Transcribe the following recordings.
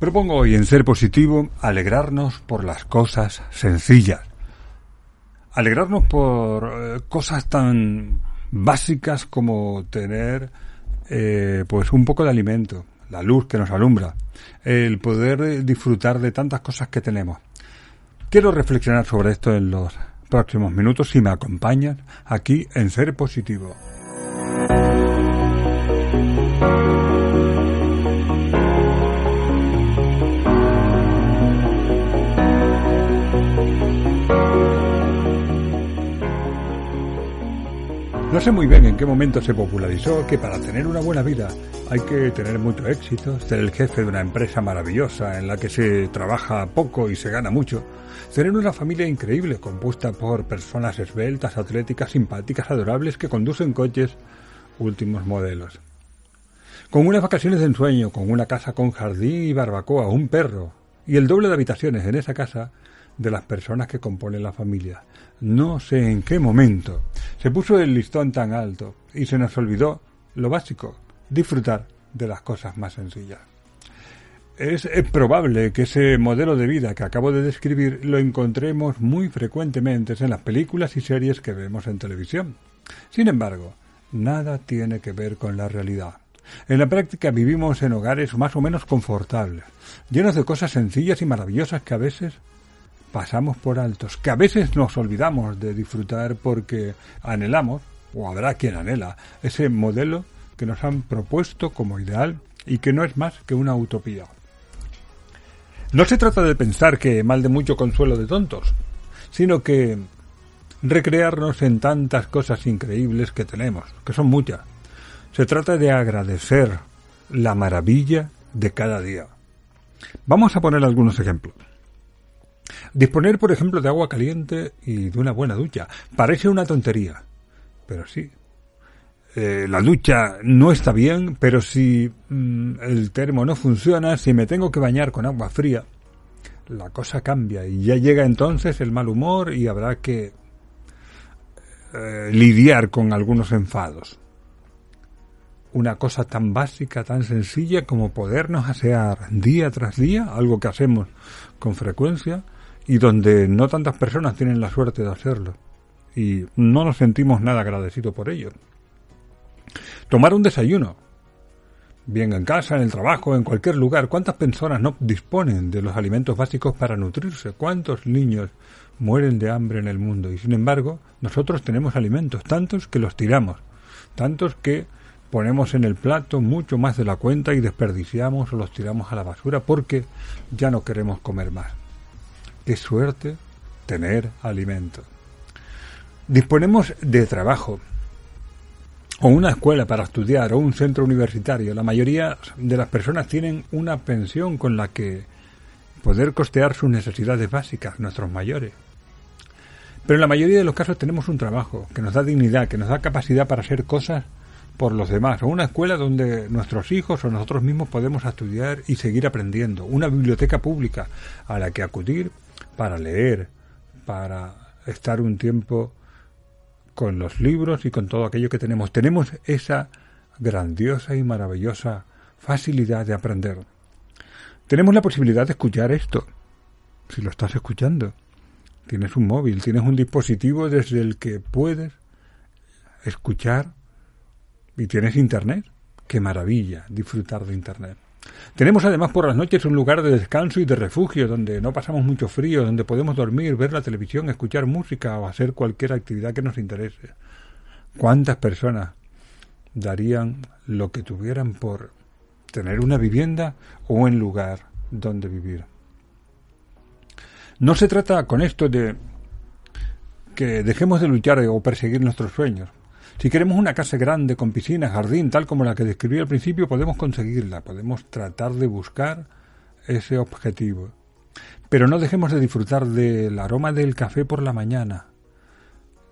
Propongo hoy en Ser Positivo alegrarnos por las cosas sencillas. Alegrarnos por eh, cosas tan básicas como tener eh, pues un poco de alimento, la luz que nos alumbra, el poder disfrutar de tantas cosas que tenemos. Quiero reflexionar sobre esto en los próximos minutos si me acompañan aquí en Ser Positivo. No sé muy bien en qué momento se popularizó que para tener una buena vida hay que tener mucho éxito, ser el jefe de una empresa maravillosa en la que se trabaja poco y se gana mucho, tener una familia increíble compuesta por personas esbeltas, atléticas, simpáticas, adorables que conducen coches últimos modelos. Con unas vacaciones de ensueño, con una casa con jardín y barbacoa, un perro y el doble de habitaciones en esa casa de las personas que componen la familia. No sé en qué momento se puso el listón tan alto y se nos olvidó lo básico, disfrutar de las cosas más sencillas. Es, probable que ese modelo de vida que acabo de describir lo encontremos muy frecuentemente en las películas y series que vemos en televisión. Sin embargo, nada tiene que ver con la realidad. En la práctica vivimos en hogares más o menos confortables, llenos de cosas sencillas y maravillosas que a veces pasamos por altos, que a veces nos olvidamos de disfrutar porque anhelamos, o habrá quien anhela, ese modelo que nos han propuesto como ideal y que no es más que una utopía. No se trata de pensar que mal de mucho consuelo de tontos, sino que recrearnos en tantas cosas increíbles que tenemos, que son muchas. Se trata de agradecer la maravilla de cada día. Vamos a poner algunos ejemplos. Disponer, por ejemplo, de agua caliente y de una buena ducha. Parece una tontería, pero sí. Eh, la ducha no está bien, pero si mm, el termo no funciona, si me tengo que bañar con agua fría, la cosa cambia y ya llega entonces el mal humor y habrá que eh, lidiar con algunos enfados. Una cosa tan básica, tan sencilla como podernos asear día tras día, algo que hacemos con frecuencia, y donde no tantas personas tienen la suerte de hacerlo y no nos sentimos nada agradecidos por ello. Tomar un desayuno, bien en casa, en el trabajo, en cualquier lugar, ¿cuántas personas no disponen de los alimentos básicos para nutrirse? ¿Cuántos niños mueren de hambre en el mundo? Y sin embargo, nosotros tenemos alimentos, tantos que los tiramos, tantos que ponemos en el plato mucho más de la cuenta y desperdiciamos o los tiramos a la basura porque ya no queremos comer más. Qué suerte tener alimento. Disponemos de trabajo, o una escuela para estudiar, o un centro universitario. La mayoría de las personas tienen una pensión con la que poder costear sus necesidades básicas, nuestros mayores. Pero en la mayoría de los casos tenemos un trabajo que nos da dignidad, que nos da capacidad para hacer cosas por los demás, o una escuela donde nuestros hijos o nosotros mismos podemos estudiar y seguir aprendiendo, una biblioteca pública a la que acudir para leer, para estar un tiempo con los libros y con todo aquello que tenemos. Tenemos esa grandiosa y maravillosa facilidad de aprender. Tenemos la posibilidad de escuchar esto, si lo estás escuchando. Tienes un móvil, tienes un dispositivo desde el que puedes escuchar y tienes internet. Qué maravilla disfrutar de internet. Tenemos además por las noches un lugar de descanso y de refugio donde no pasamos mucho frío, donde podemos dormir, ver la televisión, escuchar música o hacer cualquier actividad que nos interese. ¿Cuántas personas darían lo que tuvieran por tener una vivienda o un lugar donde vivir? No se trata con esto de que dejemos de luchar o perseguir nuestros sueños. Si queremos una casa grande, con piscina, jardín, tal como la que describí al principio, podemos conseguirla, podemos tratar de buscar ese objetivo. Pero no dejemos de disfrutar del aroma del café por la mañana,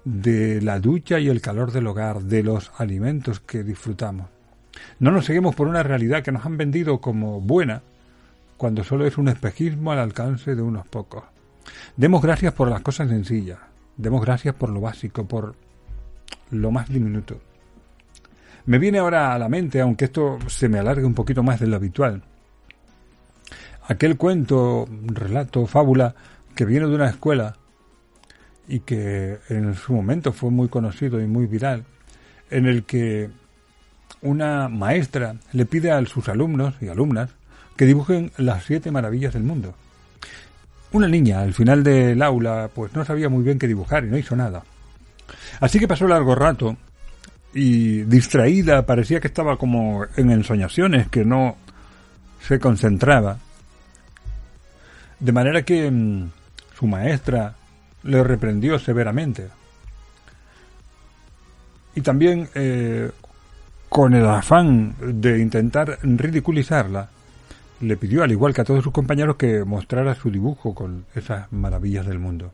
de la ducha y el calor del hogar, de los alimentos que disfrutamos. No nos seguimos por una realidad que nos han vendido como buena, cuando solo es un espejismo al alcance de unos pocos. Demos gracias por las cosas sencillas, demos gracias por lo básico, por lo más diminuto. Me viene ahora a la mente, aunque esto se me alargue un poquito más de lo habitual, aquel cuento, relato, fábula que viene de una escuela y que en su momento fue muy conocido y muy viral, en el que una maestra le pide a sus alumnos y alumnas que dibujen las siete maravillas del mundo. Una niña al final del aula pues no sabía muy bien qué dibujar y no hizo nada. Así que pasó largo rato y distraída parecía que estaba como en ensoñaciones, que no se concentraba. De manera que mm, su maestra le reprendió severamente. Y también eh, con el afán de intentar ridiculizarla, le pidió, al igual que a todos sus compañeros, que mostrara su dibujo con esas maravillas del mundo.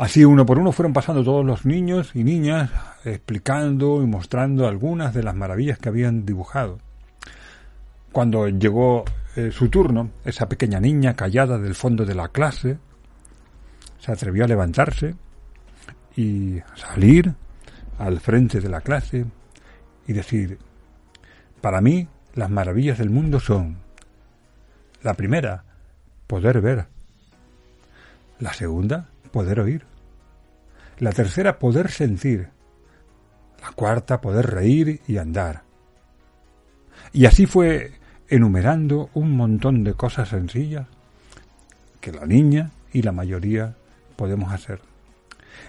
Así uno por uno fueron pasando todos los niños y niñas explicando y mostrando algunas de las maravillas que habían dibujado. Cuando llegó eh, su turno, esa pequeña niña callada del fondo de la clase se atrevió a levantarse y salir al frente de la clase y decir, para mí las maravillas del mundo son, la primera, poder ver, la segunda, poder oír, la tercera, poder sentir, la cuarta, poder reír y andar. Y así fue enumerando un montón de cosas sencillas que la niña y la mayoría podemos hacer.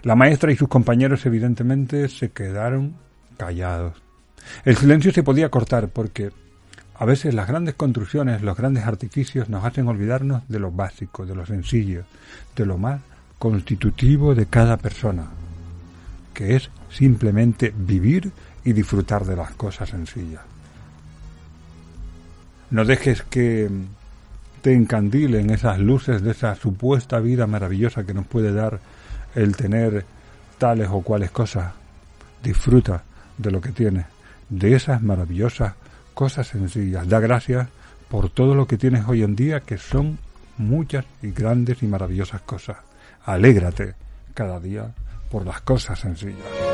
La maestra y sus compañeros evidentemente se quedaron callados. El silencio se podía cortar porque a veces las grandes construcciones, los grandes artificios nos hacen olvidarnos de lo básico, de lo sencillo, de lo más constitutivo de cada persona, que es simplemente vivir y disfrutar de las cosas sencillas. No dejes que te encandilen esas luces de esa supuesta vida maravillosa que nos puede dar el tener tales o cuales cosas. Disfruta de lo que tienes, de esas maravillosas cosas sencillas. Da gracias por todo lo que tienes hoy en día, que son muchas y grandes y maravillosas cosas. Alégrate cada día por las cosas sencillas.